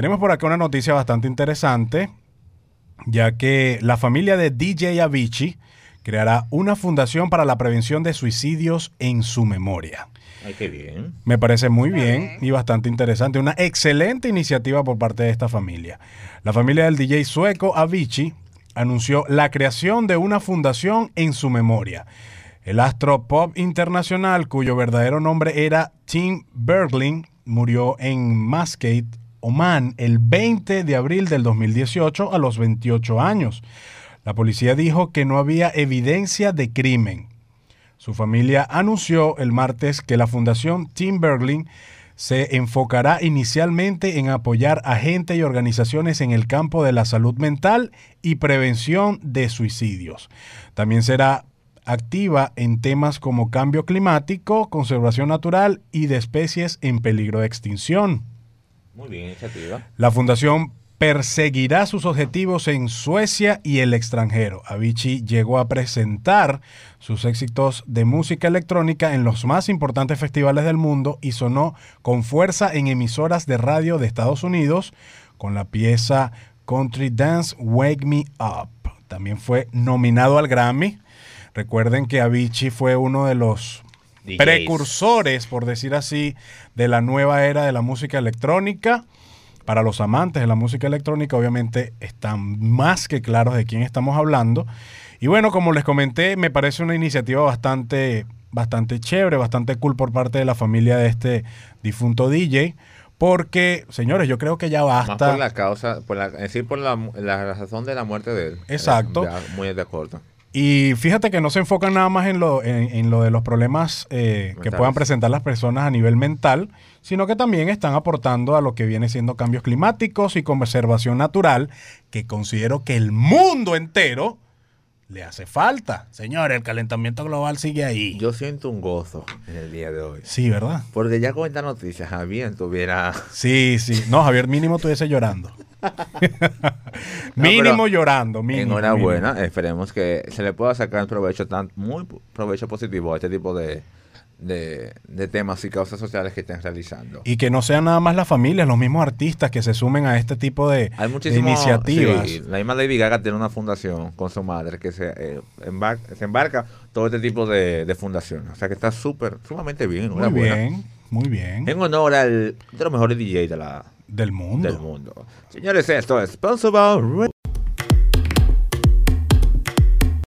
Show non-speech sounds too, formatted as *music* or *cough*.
Tenemos por acá una noticia bastante interesante, ya que la familia de DJ Avicii creará una fundación para la prevención de suicidios en su memoria. Ay, qué bien. Me parece muy bien y bastante interesante. Una excelente iniciativa por parte de esta familia. La familia del DJ sueco Avicii anunció la creación de una fundación en su memoria. El astro pop internacional, cuyo verdadero nombre era Tim Bergling, murió en Muscat, Oman, el 20 de abril del 2018 a los 28 años. La policía dijo que no había evidencia de crimen. Su familia anunció el martes que la Fundación Tim Bergling se enfocará inicialmente en apoyar a gente y organizaciones en el campo de la salud mental y prevención de suicidios. También será activa en temas como cambio climático, conservación natural y de especies en peligro de extinción. Muy bien, iniciativa. La fundación perseguirá sus objetivos en Suecia y el extranjero. Avicii llegó a presentar sus éxitos de música electrónica en los más importantes festivales del mundo y sonó con fuerza en emisoras de radio de Estados Unidos con la pieza Country Dance Wake Me Up. También fue nominado al Grammy. Recuerden que Avicii fue uno de los DJs. precursores, por decir así, de la nueva era de la música electrónica. Para los amantes de la música electrónica, obviamente están más que claros de quién estamos hablando. Y bueno, como les comenté, me parece una iniciativa bastante, bastante chévere, bastante cool por parte de la familia de este difunto DJ. Porque, señores, yo creo que ya Más basta. por la causa, por la, es decir, por la, la razón de la muerte de él. Exacto. Ya, muy de acuerdo. Y fíjate que no se enfocan nada más en lo, en, en lo de los problemas eh, que puedan presentar las personas a nivel mental, sino que también están aportando a lo que viene siendo cambios climáticos y conservación natural, que considero que el mundo entero le hace falta. Señores, el calentamiento global sigue ahí. Yo siento un gozo en el día de hoy. Sí, ¿verdad? Porque ya con esta noticia, Javier tuviera. Sí, sí. No, Javier, mínimo estuviese llorando. *laughs* mínimo llorando. Mínimo, Enhorabuena. mínimo. Esperemos que se le pueda sacar provecho, tan, muy provecho positivo a este tipo de, de, de temas y causas sociales que estén realizando. Y que no sean nada más las familias, los mismos artistas que se sumen a este tipo de, Hay de muchísimas iniciativas. la misma Lady Gaga tiene una fundación con su madre que se, eh, embarca, se embarca todo este tipo de, de fundaciones. O sea que está súper, sumamente bien. Muy bien, muy bien. En honor al de los mejores DJ de la, Del mundo. del mundo. Señores, esto es Sponsored by